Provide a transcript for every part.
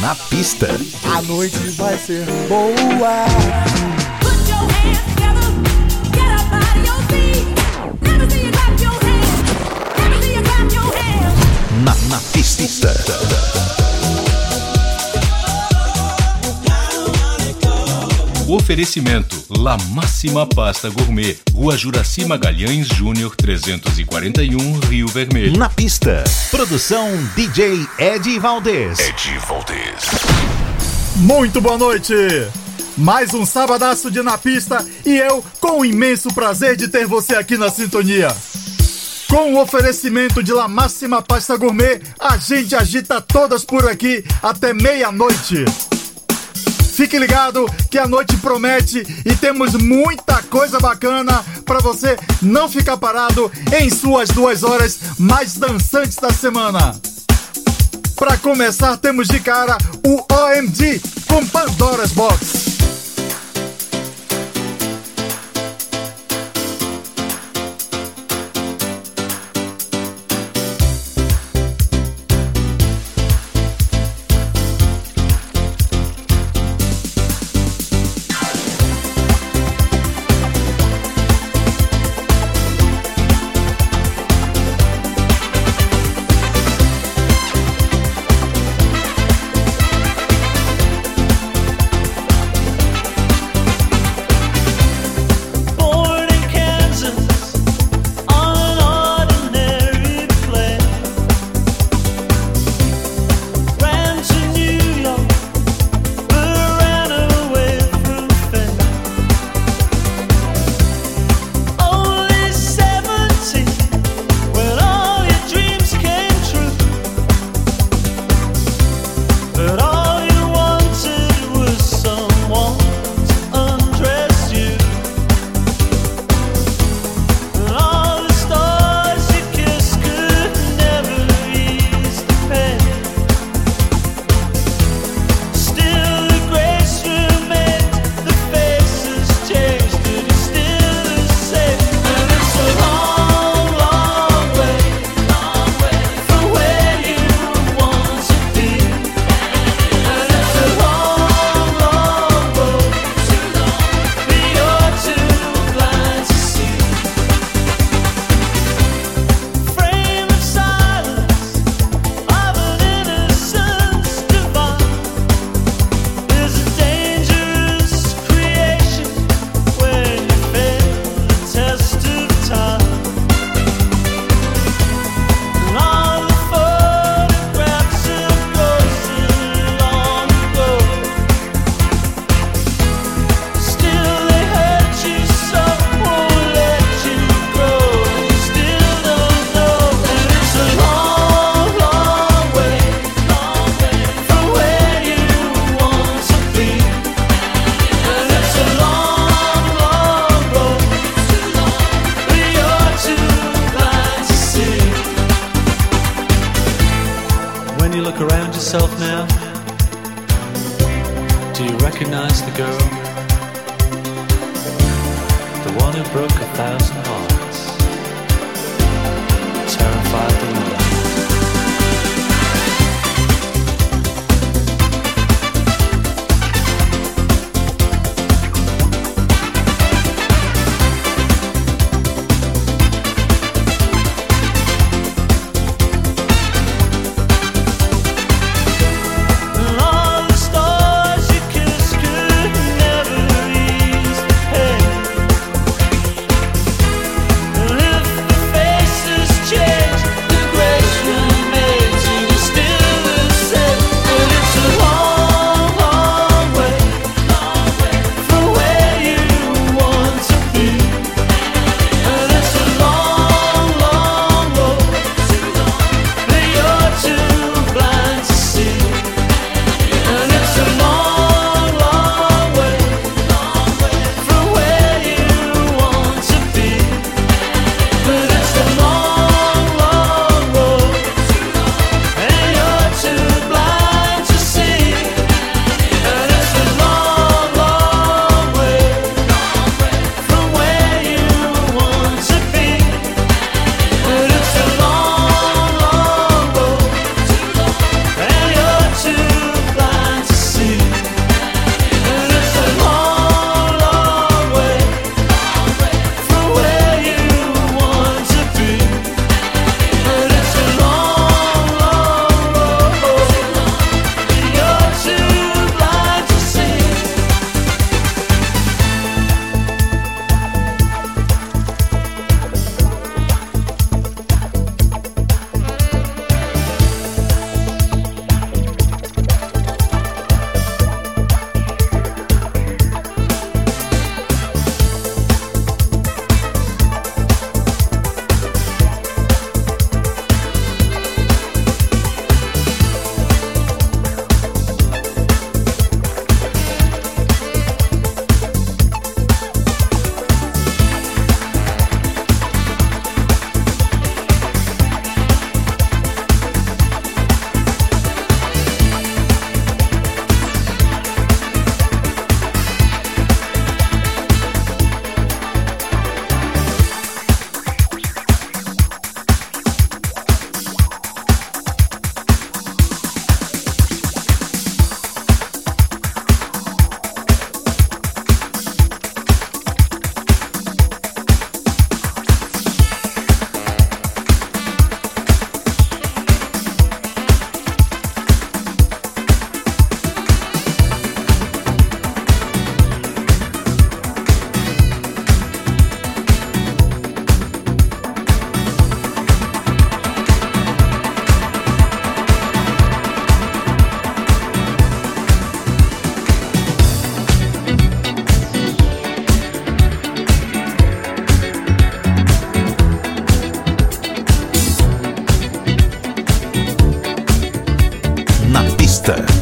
Na pista. A noite vai ser boa. Na, na pista. Oferecimento La Máxima Pasta Gourmet, Rua Juraci Magalhães Júnior 341, Rio Vermelho. Na pista. Produção DJ Ed Valdez. Ed Valdez. Muito boa noite. Mais um sabadaço de Na Pista e eu com o imenso prazer de ter você aqui na sintonia. Com o oferecimento de La Máxima Pasta Gourmet, a gente agita todas por aqui até meia-noite. Fique ligado que a noite promete e temos muita coisa bacana para você não ficar parado em suas duas horas mais dançantes da semana. Para começar, temos de cara o OMG com Pandora's Box. yourself now? Do you recognize the girl? The one who broke a thousand hearts.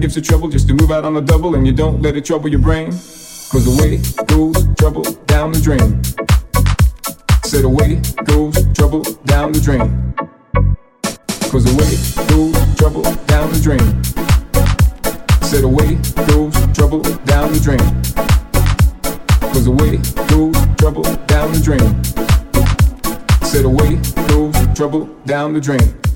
Gives you trouble just to move out on the double and you don't let it trouble your brain. Cause away goes trouble down the drain. Said away goes trouble down the drain. Cause away goes trouble down the drain. Said away goes trouble down the drain. Cause away goes trouble down the drain. Said away goes trouble down the drain.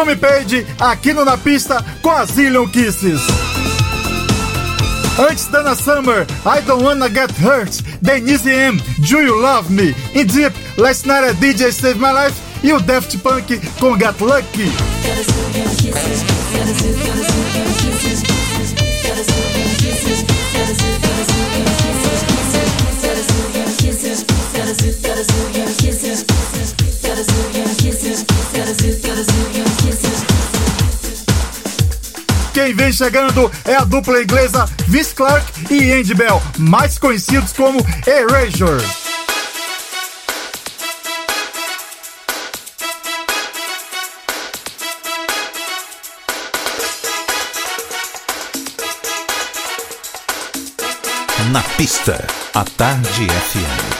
Tommy Page aqui no Na Pista com a Zillion Kisses. Antes Dana Summer, I Don't Wanna Get Hurt, Denise M, Do You Love Me, In Deep, Last Night a DJ Save My Life e o Daft Punk com Get Lucky. Quem vem chegando é a dupla inglesa Miss Clark e Andy Bell, mais conhecidos como Erasure. Na pista, a Tarde FM.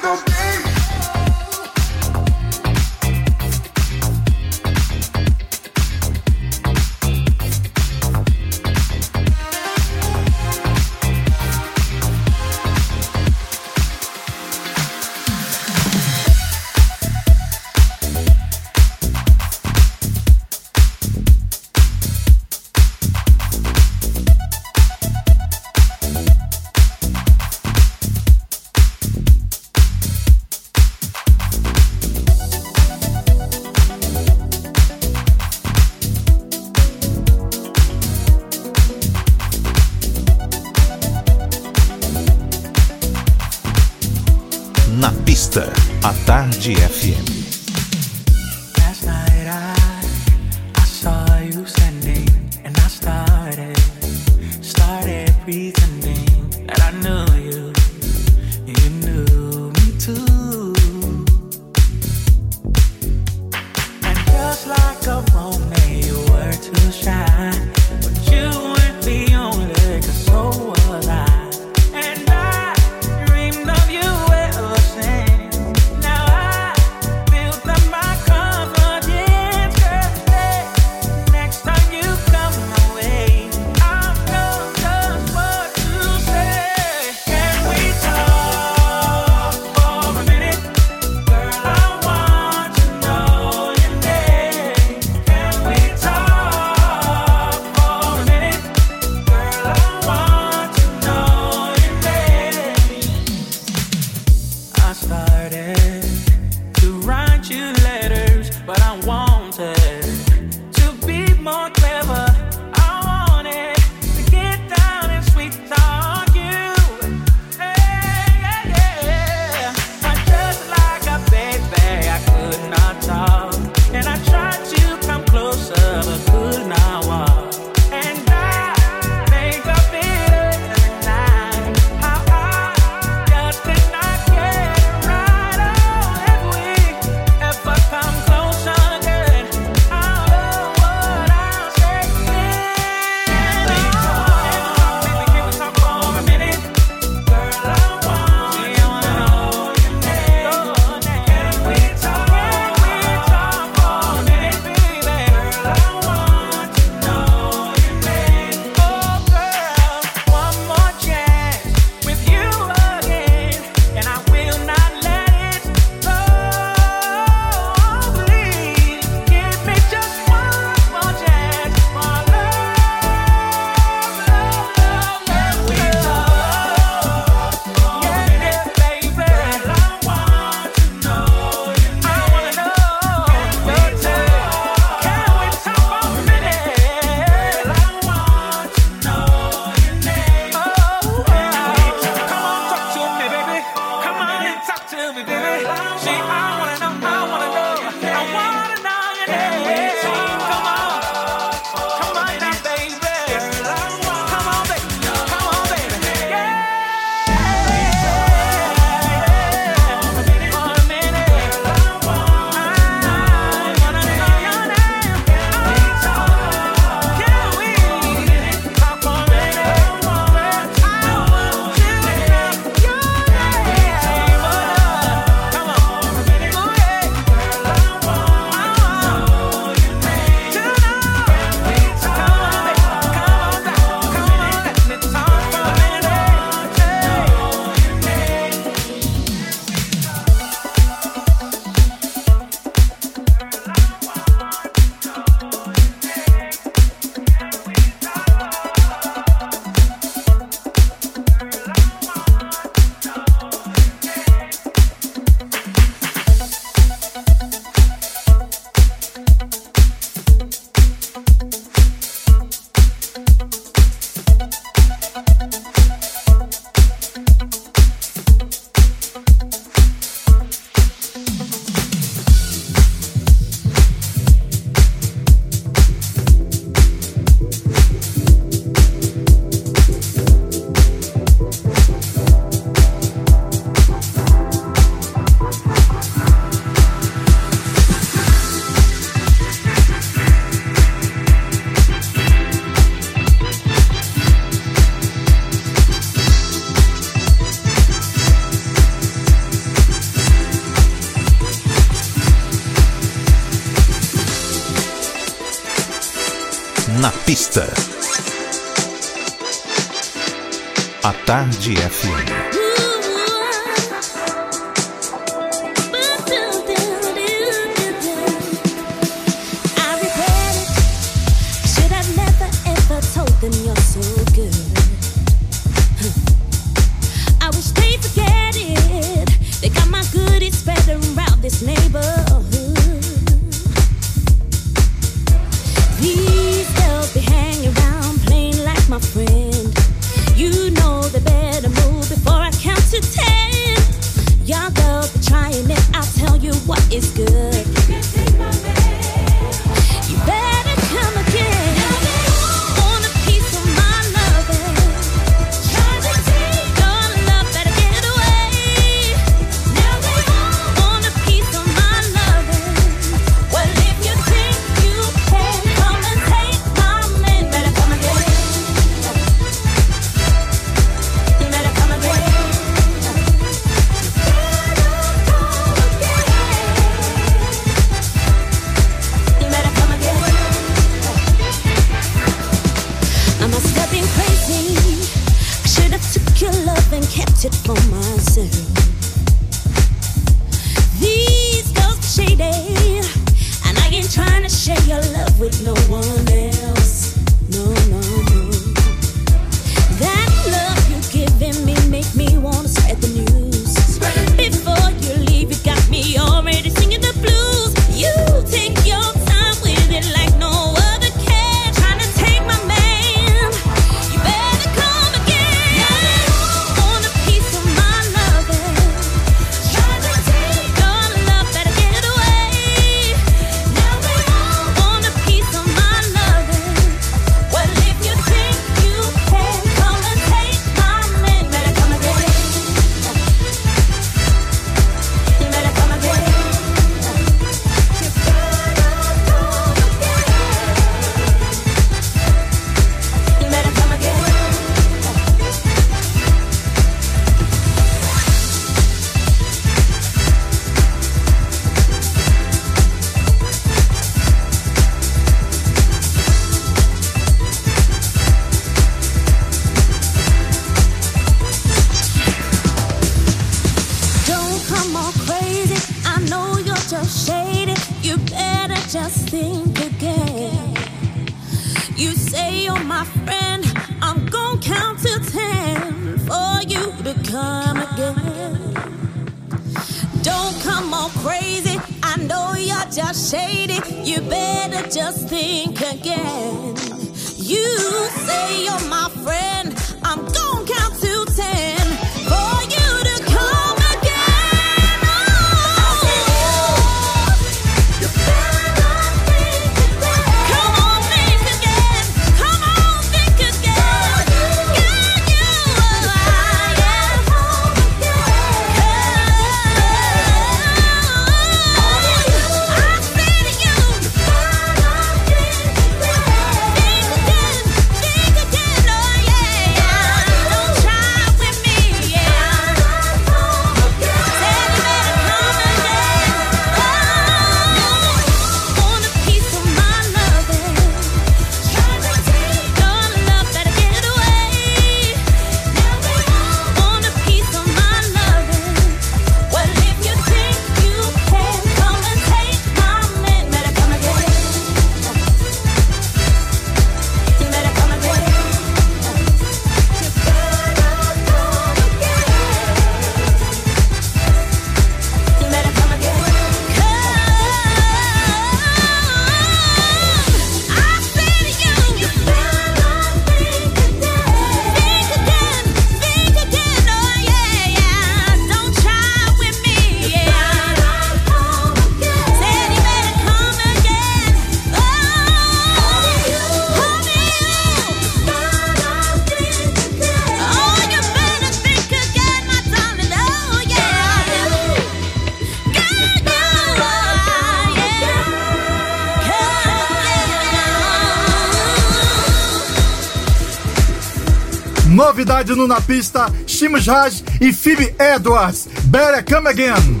Novidade no Na Pista, Shimus Raj e Phoebe Edwards, Better Come Again.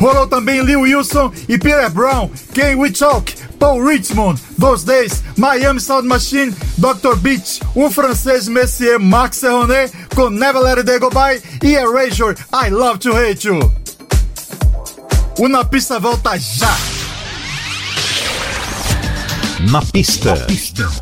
Rolou também Lee Wilson e Peter Brown, Can We Talk, Paul Richmond, Those Days, Miami Sound Machine, Dr. Beach, um francês Messier Max Serronet com Never Let It Go By e Erasure, I Love To Hate You. O Na Pista volta já! Na pista. Na pista.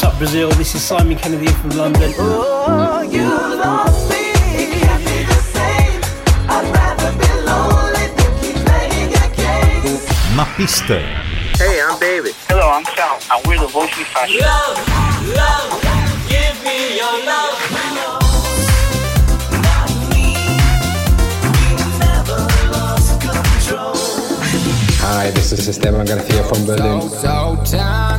What's up, Brazil? This is Simon Kennedy from London. Oh, you love me. Can't be the same. I'd rather be lonely than keep playing your games. Na pista. Hey, I'm David. Hello, I'm Sal, and we're the Voice Fashion. Love, love, give me your love. Hi, this is Esteban Garcia from Berlin. So tell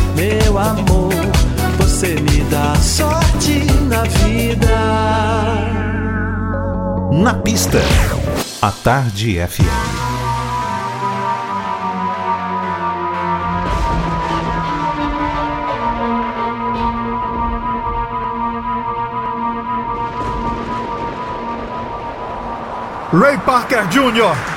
meu amor. Você me dá sorte na vida. Na pista, a Tarde FM. Ray Parker Jr.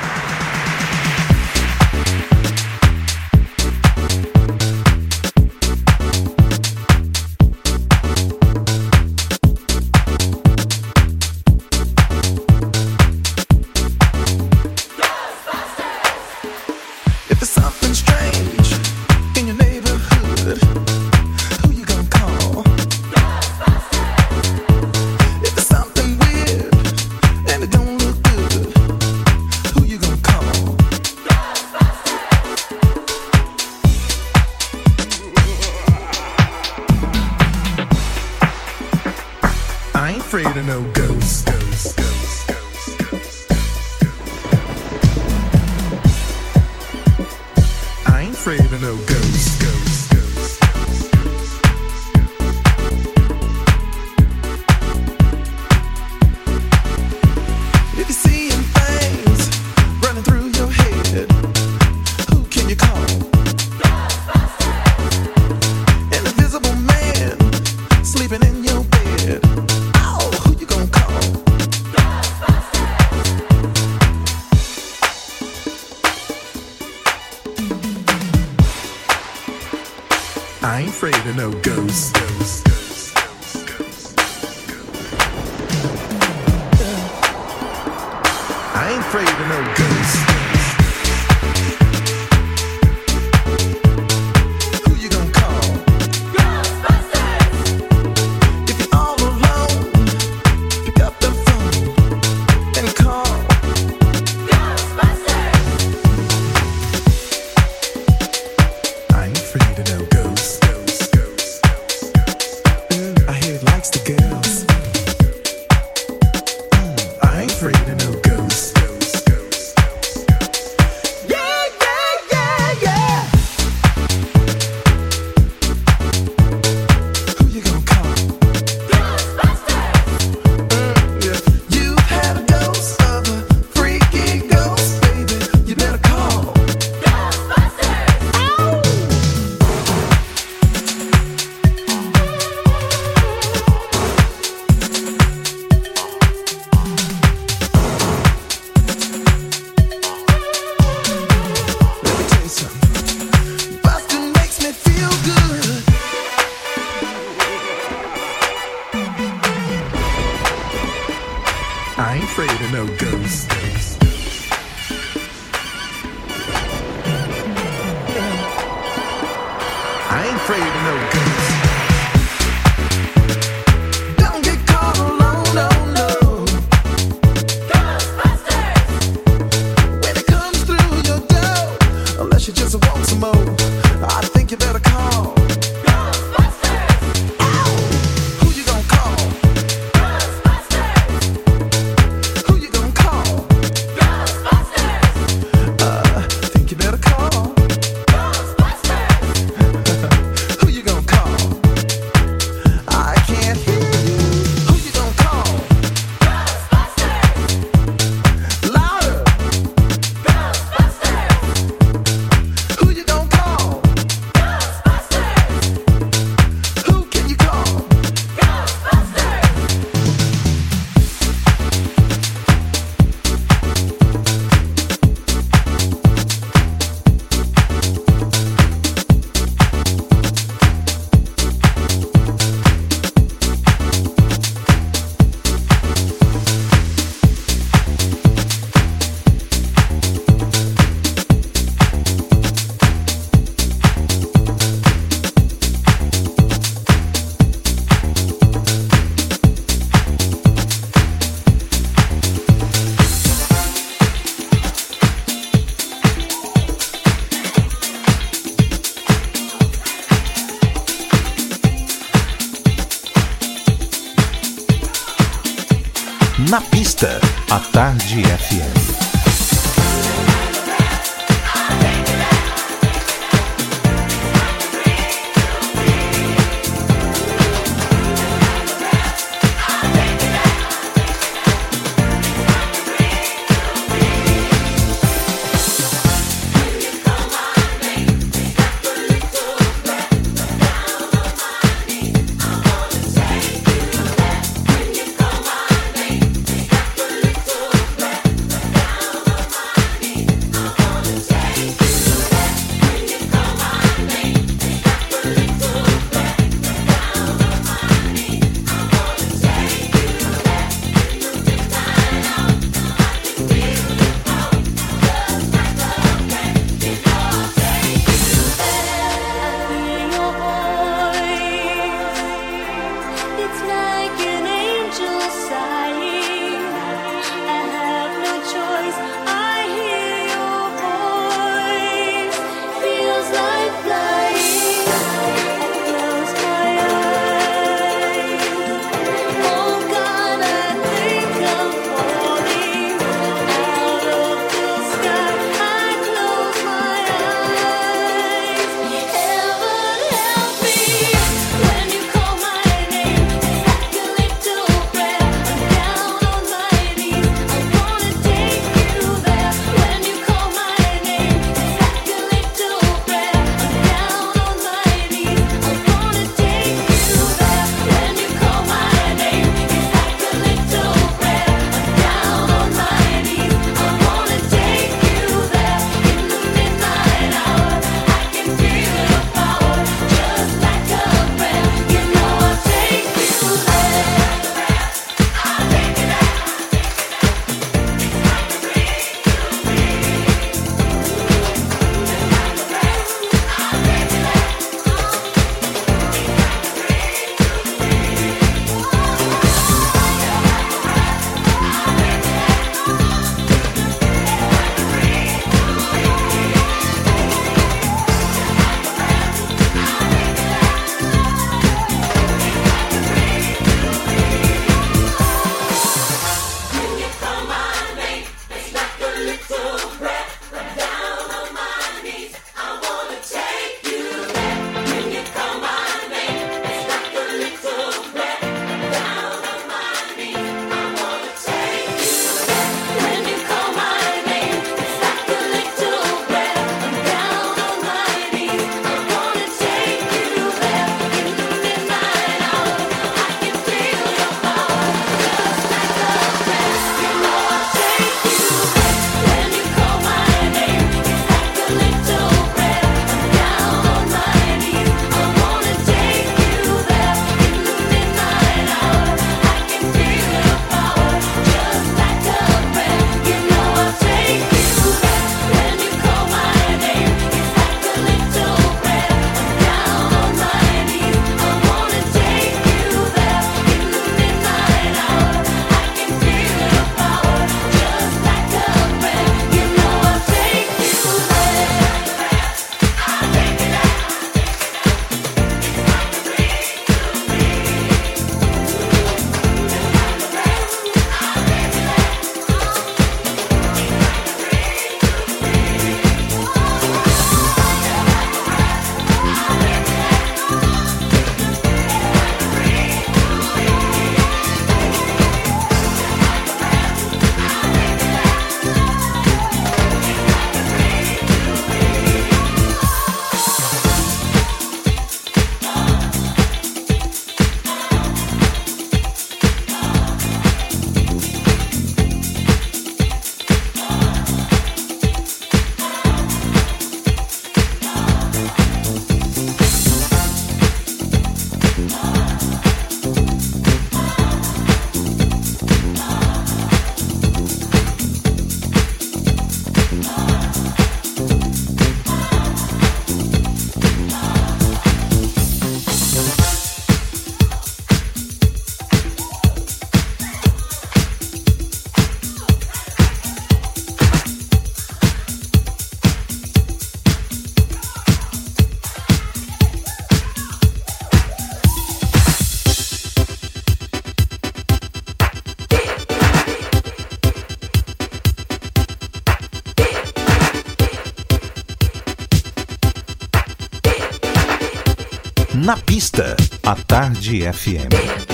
pista, a Tarde FM.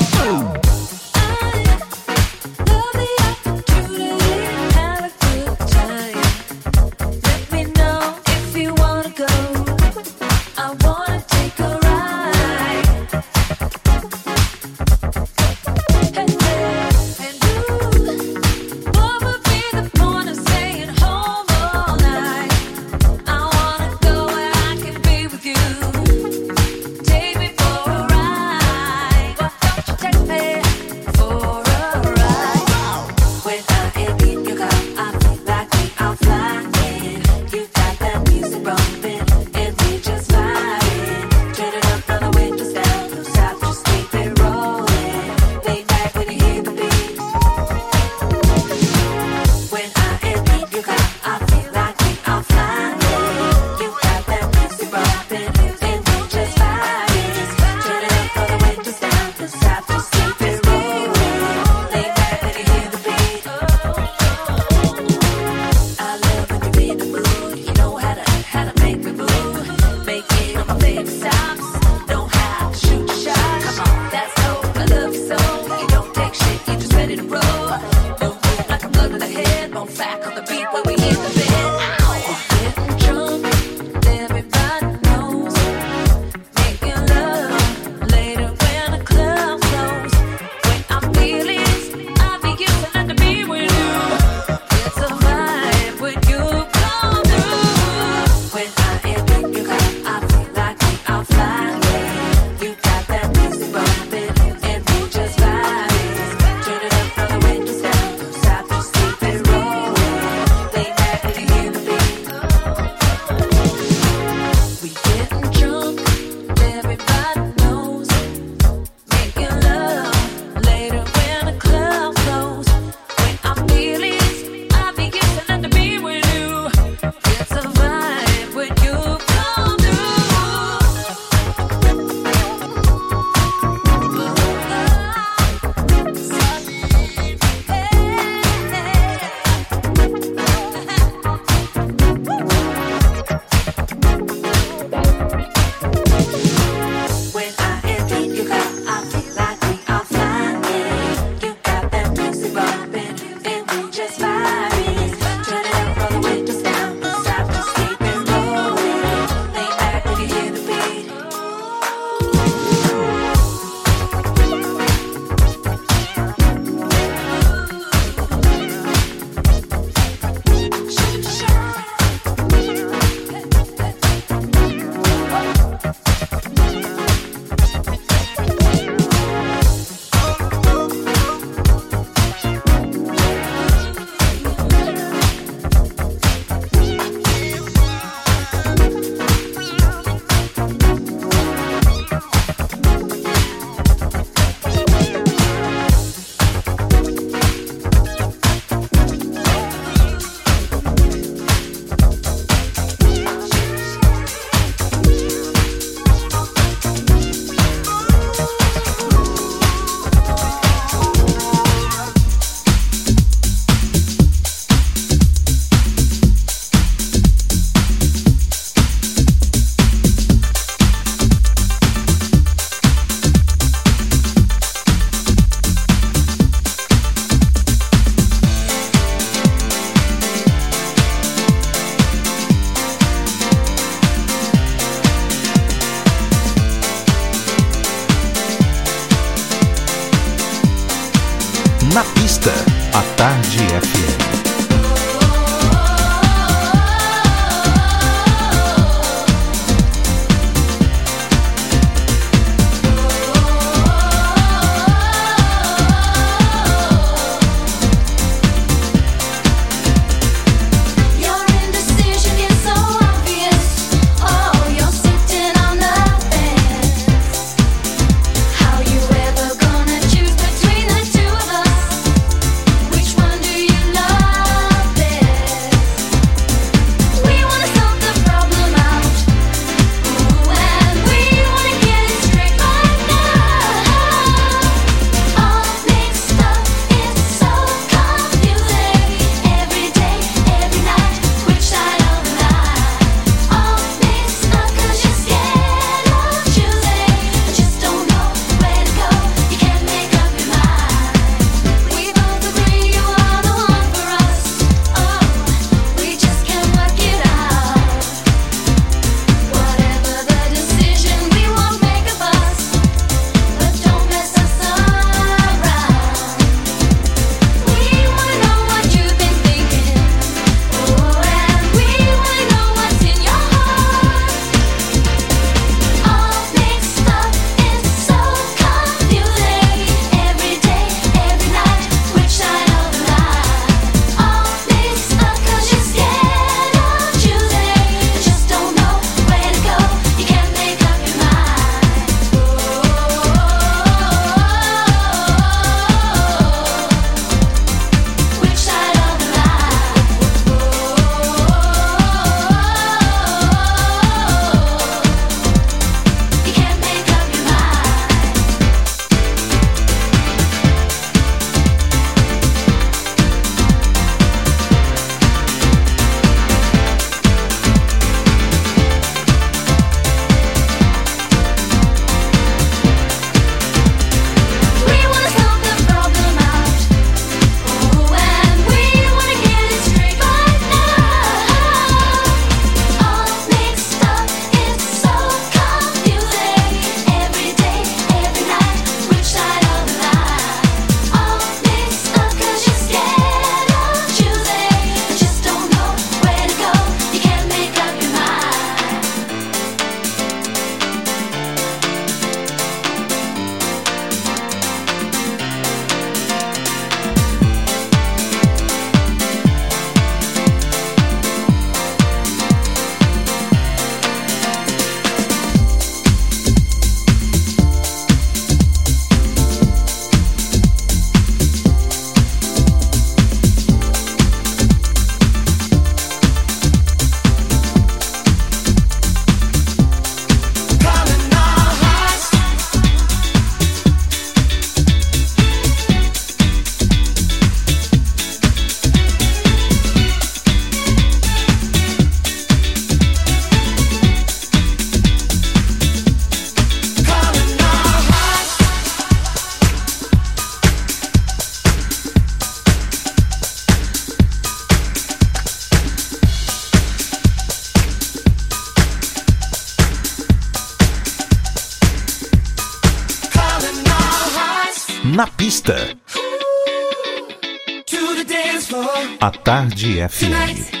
Tarde FM.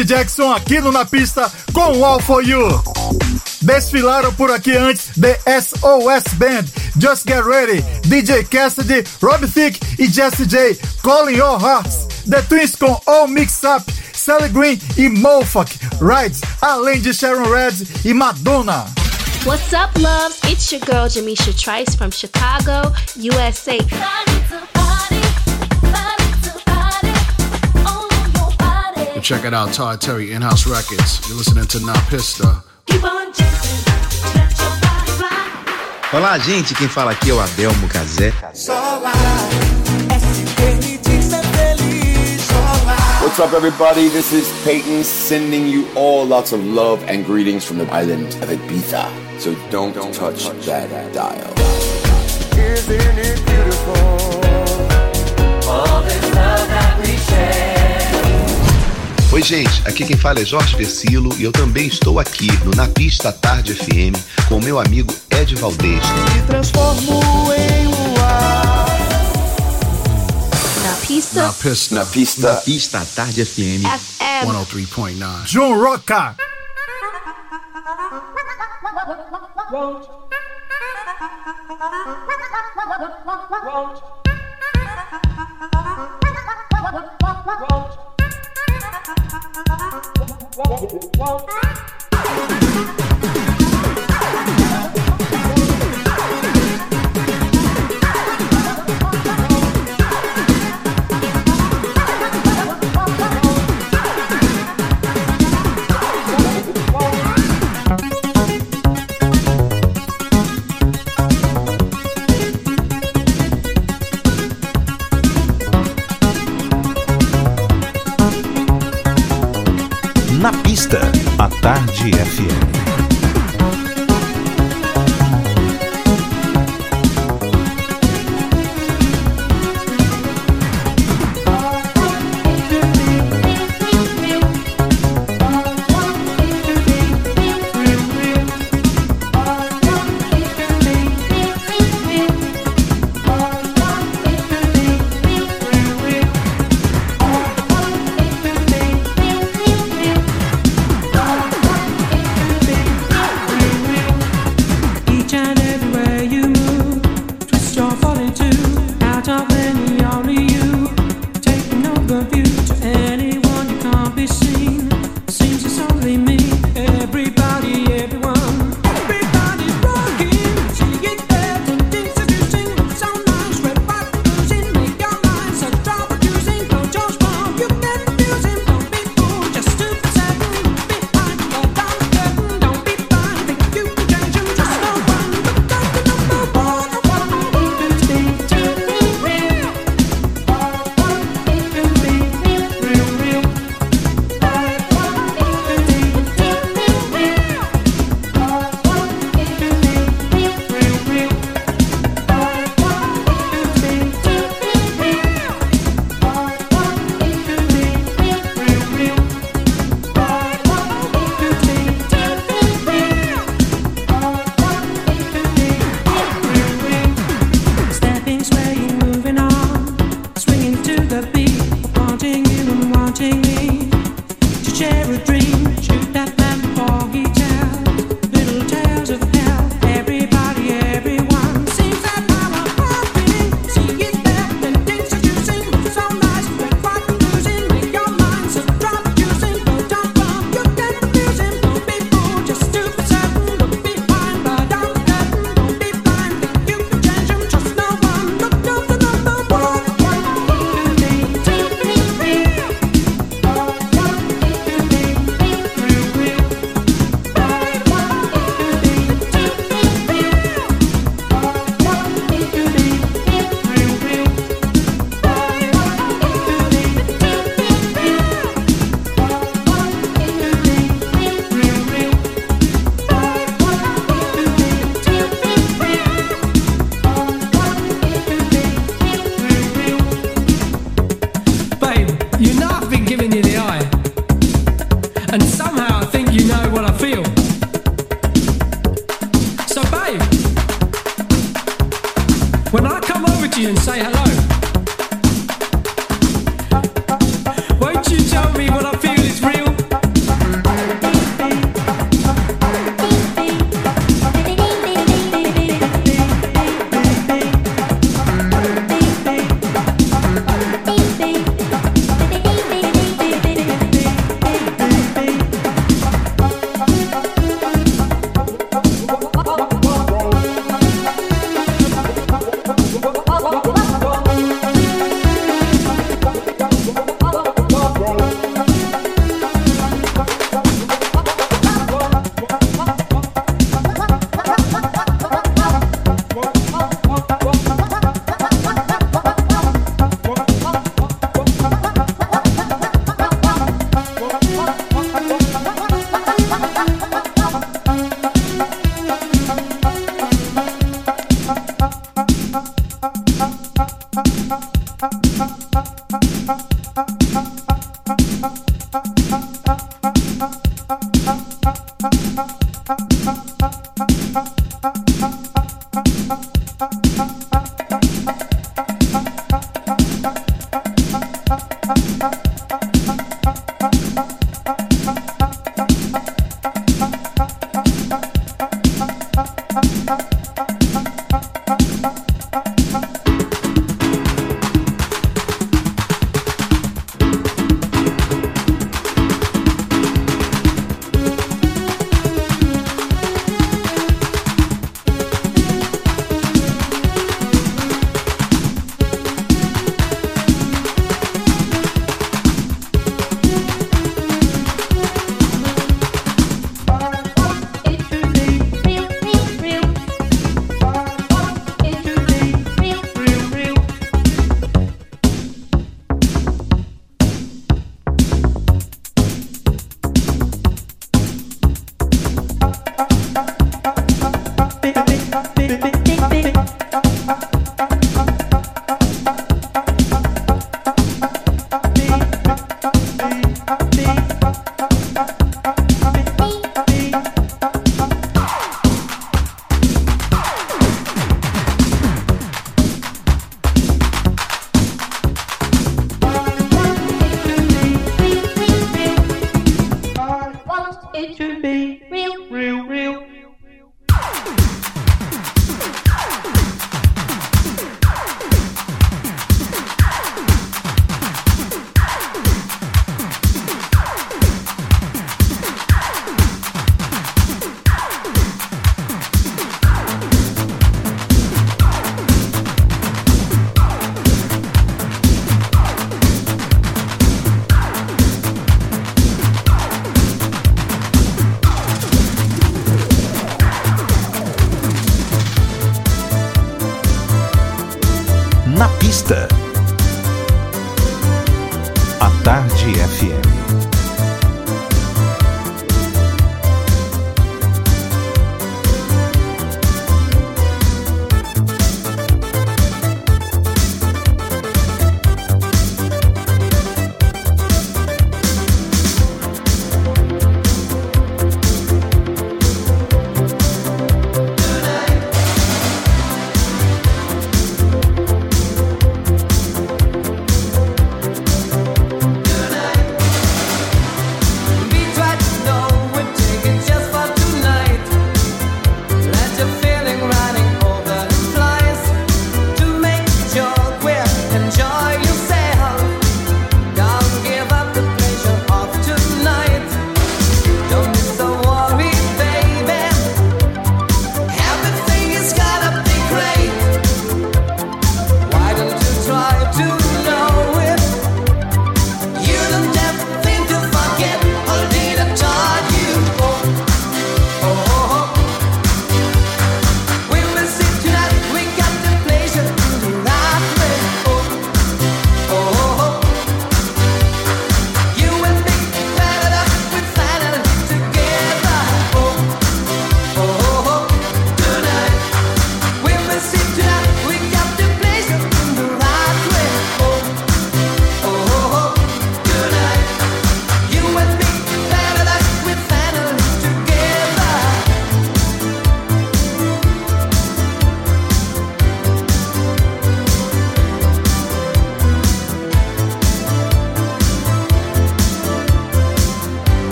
Janet Jackson aqui no Na Pista com All For You. Desfilaram por aqui antes The SOS Band, Just Get Ready, DJ Cassidy, Rob Thicke e Jesse J, Calling Your Hearts, The Twins com All Mix Up, Sally Green e Mofak Rides, além de Sharon Red e Madonna. What's up, loves? It's your girl Jamisha Trice from Chicago, USA. And check it out, Todd Terry, In House Records. You're listening to Na Pista. Olá, gente. Quem fala aqui é o Adelmo Cazé. What's up, everybody? This is Peyton sending you all lots of love and greetings from the island of Ibiza. So don't, touch, that dial. Oi, gente. Aqui quem fala é Jorge Versilo e eu também estou aqui no Na Pista Tarde FM com o meu amigo Ed Valdez. Me transformo em luar. Na pista. Na Pista. Na Pista. Na Pista Tarde FM. FM. 103.9. John Rocca. Na Tarde FM.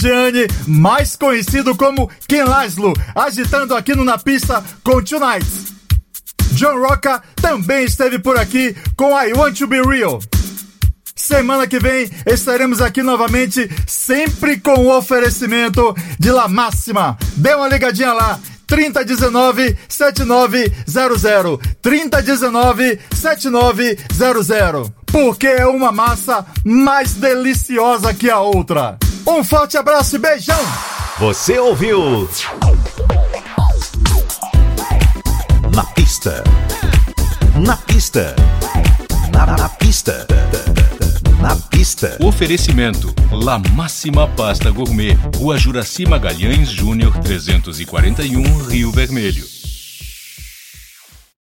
Gianni, mais conhecido como Ken Laszlo, agitando aqui no Na Pista com Tonight. John Rocca também esteve por aqui com I Want to Be Real. Semana que vem estaremos aqui novamente, sempre com o oferecimento de La Máxima. Dê uma ligadinha lá. 3019 7900 3019 7900 Porque é uma massa mais deliciosa que a outra. Um forte abraço e beijão! Você ouviu? Na pista. Na pista. Na, na pista. Na pista. Oferecimento: La Máxima Pasta Gourmet, Rua Juraci Magalhães Júnior 341, Rio Vermelho.